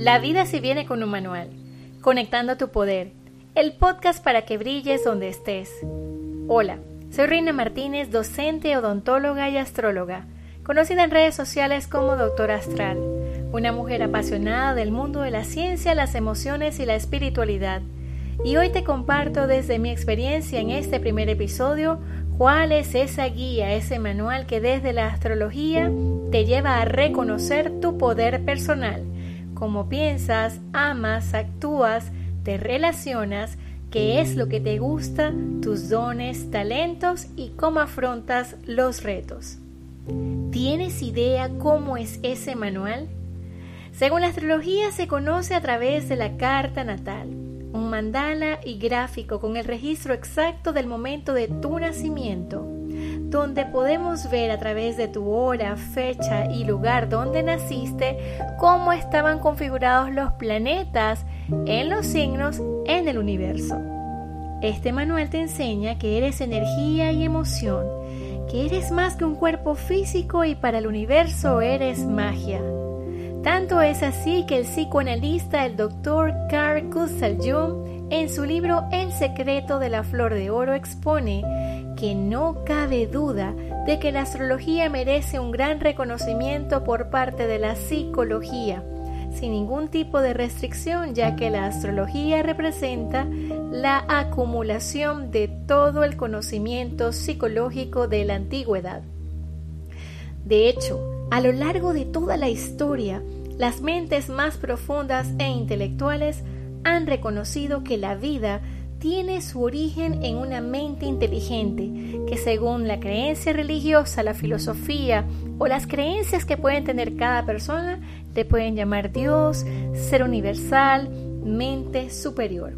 La vida se viene con un manual, conectando tu poder, el podcast para que brilles donde estés. Hola, soy Reina Martínez, docente, odontóloga y astróloga, conocida en redes sociales como Doctora Astral, una mujer apasionada del mundo de la ciencia, las emociones y la espiritualidad. Y hoy te comparto desde mi experiencia en este primer episodio cuál es esa guía, ese manual que desde la astrología te lleva a reconocer tu poder personal cómo piensas, amas, actúas, te relacionas, qué es lo que te gusta, tus dones, talentos y cómo afrontas los retos. ¿Tienes idea cómo es ese manual? Según la astrología se conoce a través de la carta natal, un mandala y gráfico con el registro exacto del momento de tu nacimiento donde podemos ver a través de tu hora, fecha y lugar donde naciste cómo estaban configurados los planetas en los signos en el universo. Este manual te enseña que eres energía y emoción, que eres más que un cuerpo físico y para el universo eres magia. Tanto es así que el psicoanalista, el doctor Carl Gustav Jung, en su libro El secreto de la flor de oro expone que no cabe duda de que la astrología merece un gran reconocimiento por parte de la psicología, sin ningún tipo de restricción, ya que la astrología representa la acumulación de todo el conocimiento psicológico de la antigüedad. De hecho, a lo largo de toda la historia, las mentes más profundas e intelectuales han reconocido que la vida tiene su origen en una mente inteligente, que según la creencia religiosa, la filosofía o las creencias que pueden tener cada persona, le pueden llamar Dios, ser universal, mente superior.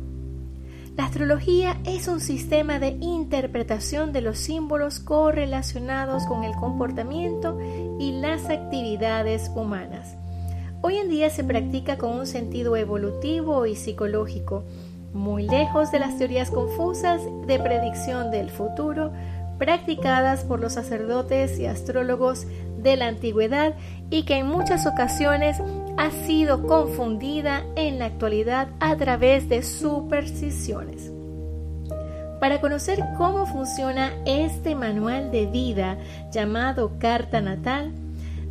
La astrología es un sistema de interpretación de los símbolos correlacionados con el comportamiento y las actividades humanas. Hoy en día se practica con un sentido evolutivo y psicológico, muy lejos de las teorías confusas de predicción del futuro practicadas por los sacerdotes y astrólogos de la antigüedad y que en muchas ocasiones ha sido confundida en la actualidad a través de supersticiones. Para conocer cómo funciona este manual de vida llamado Carta Natal,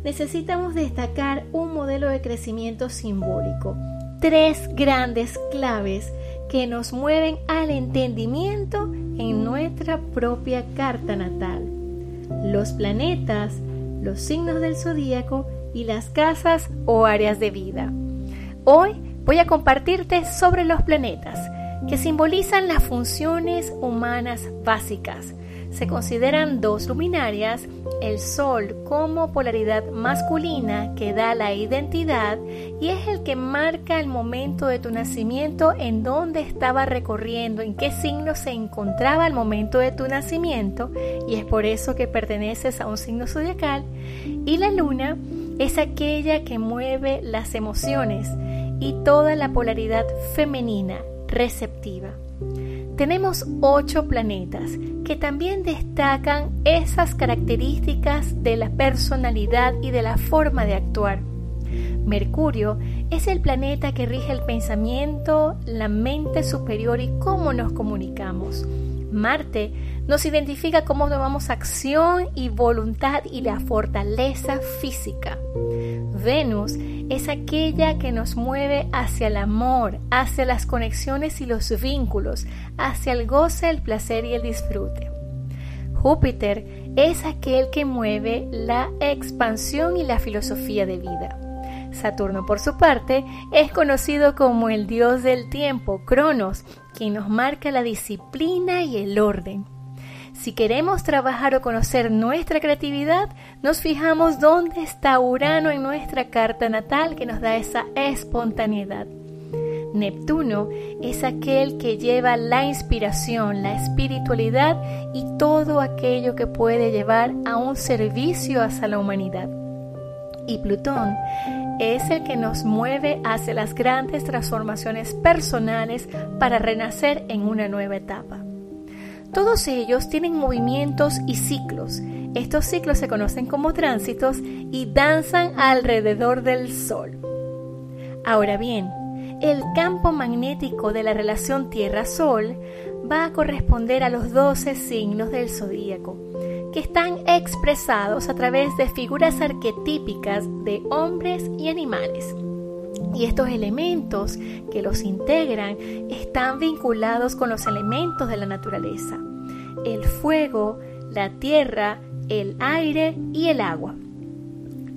necesitamos destacar un modelo de crecimiento simbólico, tres grandes claves que nos mueven al entendimiento en nuestra propia carta natal. Los planetas, los signos del zodíaco y las casas o áreas de vida. Hoy voy a compartirte sobre los planetas, que simbolizan las funciones humanas básicas, se consideran dos luminarias, el Sol como polaridad masculina que da la identidad y es el que marca el momento de tu nacimiento, en dónde estaba recorriendo, en qué signo se encontraba al momento de tu nacimiento y es por eso que perteneces a un signo zodiacal. Y la luna es aquella que mueve las emociones y toda la polaridad femenina receptiva. Tenemos ocho planetas que también destacan esas características de la personalidad y de la forma de actuar. Mercurio es el planeta que rige el pensamiento, la mente superior y cómo nos comunicamos. Marte nos identifica cómo tomamos acción y voluntad y la fortaleza física. Venus es aquella que nos mueve hacia el amor, hacia las conexiones y los vínculos, hacia el goce, el placer y el disfrute. Júpiter es aquel que mueve la expansión y la filosofía de vida. Saturno, por su parte, es conocido como el dios del tiempo, Cronos, quien nos marca la disciplina y el orden. Si queremos trabajar o conocer nuestra creatividad, nos fijamos dónde está Urano en nuestra carta natal que nos da esa espontaneidad. Neptuno es aquel que lleva la inspiración, la espiritualidad y todo aquello que puede llevar a un servicio hacia la humanidad. Y Plutón es el que nos mueve hacia las grandes transformaciones personales para renacer en una nueva etapa. Todos ellos tienen movimientos y ciclos. Estos ciclos se conocen como tránsitos y danzan alrededor del Sol. Ahora bien, el campo magnético de la relación Tierra-Sol va a corresponder a los 12 signos del zodíaco, que están expresados a través de figuras arquetípicas de hombres y animales. Y estos elementos que los integran están vinculados con los elementos de la naturaleza, el fuego, la tierra, el aire y el agua.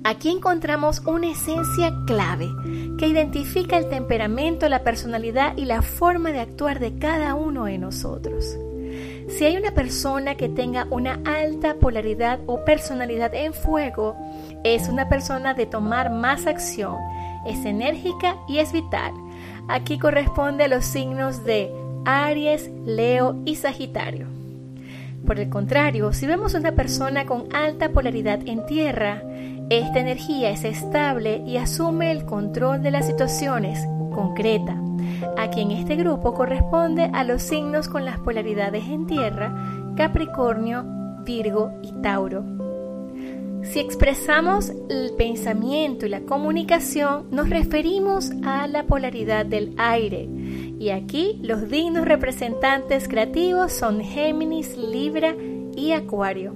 Aquí encontramos una esencia clave que identifica el temperamento, la personalidad y la forma de actuar de cada uno de nosotros. Si hay una persona que tenga una alta polaridad o personalidad en fuego, es una persona de tomar más acción, es enérgica y es vital. Aquí corresponde a los signos de Aries, Leo y Sagitario. Por el contrario, si vemos una persona con alta polaridad en tierra, esta energía es estable y asume el control de las situaciones, concreta. Aquí en este grupo corresponde a los signos con las polaridades en tierra, Capricornio, Virgo y Tauro. Si expresamos el pensamiento y la comunicación, nos referimos a la polaridad del aire. Y aquí los dignos representantes creativos son Géminis, Libra y Acuario.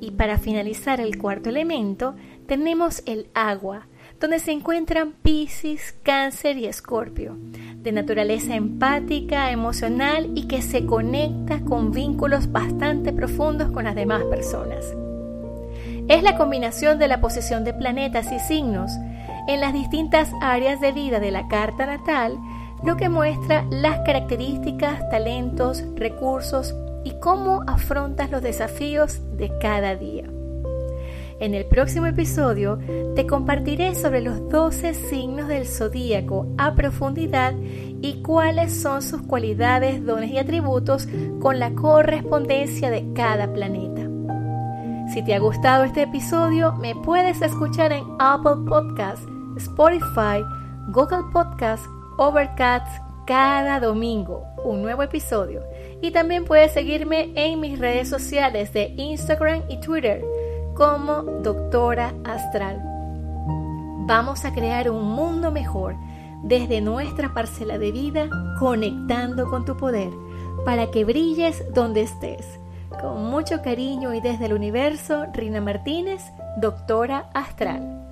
Y para finalizar el cuarto elemento, tenemos el agua, donde se encuentran Pisces, Cáncer y Escorpio, de naturaleza empática, emocional y que se conecta con vínculos bastante profundos con las demás personas. Es la combinación de la posición de planetas y signos en las distintas áreas de vida de la carta natal lo que muestra las características, talentos, recursos y cómo afrontas los desafíos de cada día. En el próximo episodio te compartiré sobre los 12 signos del zodíaco a profundidad y cuáles son sus cualidades, dones y atributos con la correspondencia de cada planeta. Si te ha gustado este episodio, me puedes escuchar en Apple Podcasts, Spotify, Google Podcasts, Overcast cada domingo, un nuevo episodio. Y también puedes seguirme en mis redes sociales de Instagram y Twitter como Doctora Astral. Vamos a crear un mundo mejor desde nuestra parcela de vida, conectando con tu poder, para que brilles donde estés. Con mucho cariño y desde el universo, Rina Martínez, doctora astral.